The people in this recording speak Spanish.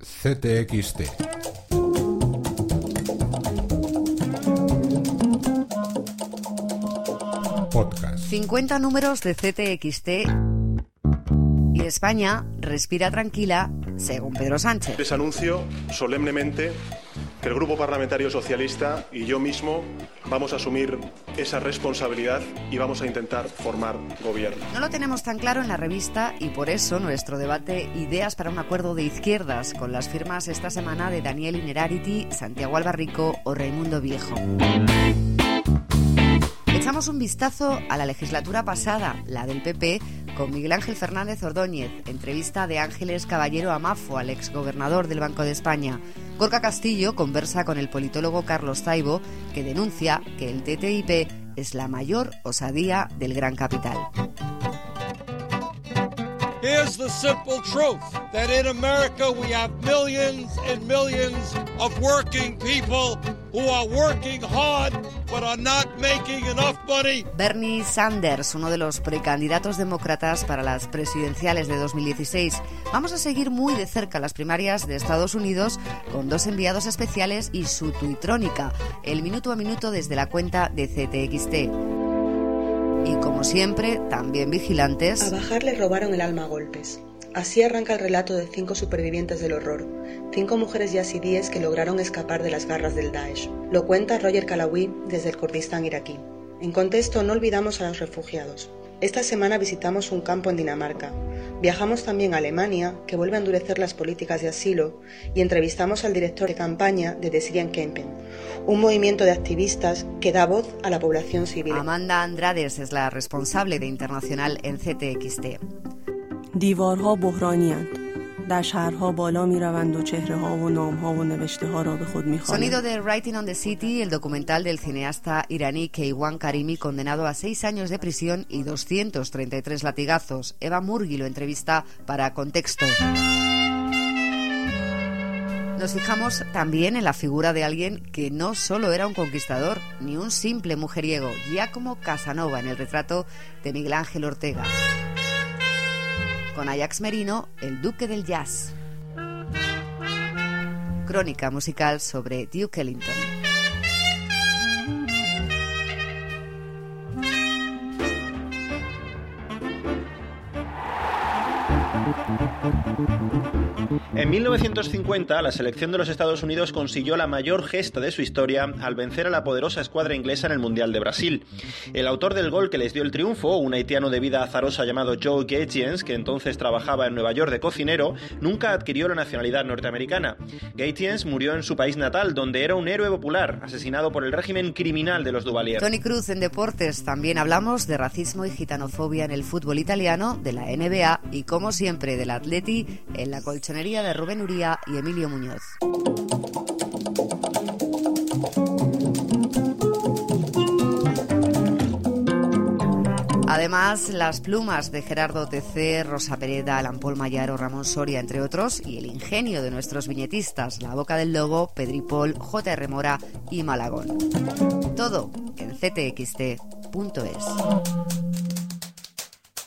CTXT. Podcast. 50 números de CTXT y España respira tranquila, según Pedro Sánchez. Les anuncio solemnemente que el Grupo Parlamentario Socialista y yo mismo vamos a asumir esa responsabilidad y vamos a intentar formar gobierno. No lo tenemos tan claro en la revista y por eso nuestro debate Ideas para un acuerdo de izquierdas con las firmas esta semana de Daniel Inerarity, Santiago Albarrico o Raimundo Viejo. Echamos un vistazo a la legislatura pasada, la del PP, con Miguel Ángel Fernández Ordóñez, entrevista de Ángeles Caballero Amafo al exgobernador del Banco de España. Gorka Castillo conversa con el politólogo Carlos Taibo, que denuncia que el TTIP es la mayor osadía del gran capital. Here's the simple truth that in America we have millions and millions of working people who are working hard but are not making enough money. Bernie Sanders, uno de los precandidatos demócratas para las presidenciales de 2016. Vamos a seguir muy de cerca las primarias de Estados Unidos con dos enviados especiales y su tuitrónica, el minuto a minuto desde la cuenta de CTXT. Y como siempre, también vigilantes. A Bajar le robaron el alma a golpes. Así arranca el relato de cinco supervivientes del horror, cinco mujeres yazidíes que lograron escapar de las garras del Daesh. Lo cuenta Roger Calawi desde el Kurdistán iraquí. En contexto, no olvidamos a los refugiados. Esta semana visitamos un campo en Dinamarca. Viajamos también a Alemania, que vuelve a endurecer las políticas de asilo, y entrevistamos al director de campaña de The Syrian Campaign, un movimiento de activistas que da voz a la población civil. Amanda Andrades es la responsable de Internacional en CTXT. دیوارها بحرانیاند در شهرها بالا می روند و چهره ها و نام ها و نوشته ها را به خود می Sonido de Writing on the City, el documental del cineasta iraní Keiwan Karimi, condenado a seis años de prisión y 233 latigazos. Eva Murgui lo entrevista para Contexto. Nos fijamos también en la figura de alguien que no solo era un conquistador, ni un simple mujeriego, Giacomo Casanova en el retrato de Miguel Ángel Ortega. Con Ajax Merino, el duque del jazz. Crónica musical sobre Duke Ellington. En 1950, la selección de los Estados Unidos consiguió la mayor gesta de su historia al vencer a la poderosa escuadra inglesa en el Mundial de Brasil. El autor del gol que les dio el triunfo, un haitiano de vida azarosa llamado Joe Gaetiens, que entonces trabajaba en Nueva York de cocinero, nunca adquirió la nacionalidad norteamericana. Gaetiens murió en su país natal, donde era un héroe popular, asesinado por el régimen criminal de los Duvalier. Tony Cruz en deportes. También hablamos de racismo y gitanofobia en el fútbol italiano, de la NBA y, como siempre, del Atleti en la colchonería de Rubén Uría y Emilio Muñoz. Además, las plumas de Gerardo TC, Rosa Pereda, Alan Paul Mayar o Ramón Soria, entre otros, y el ingenio de nuestros viñetistas, La Boca del Lobo, Pedripol, J.R. Mora y Malagón. Todo en ctxt.es.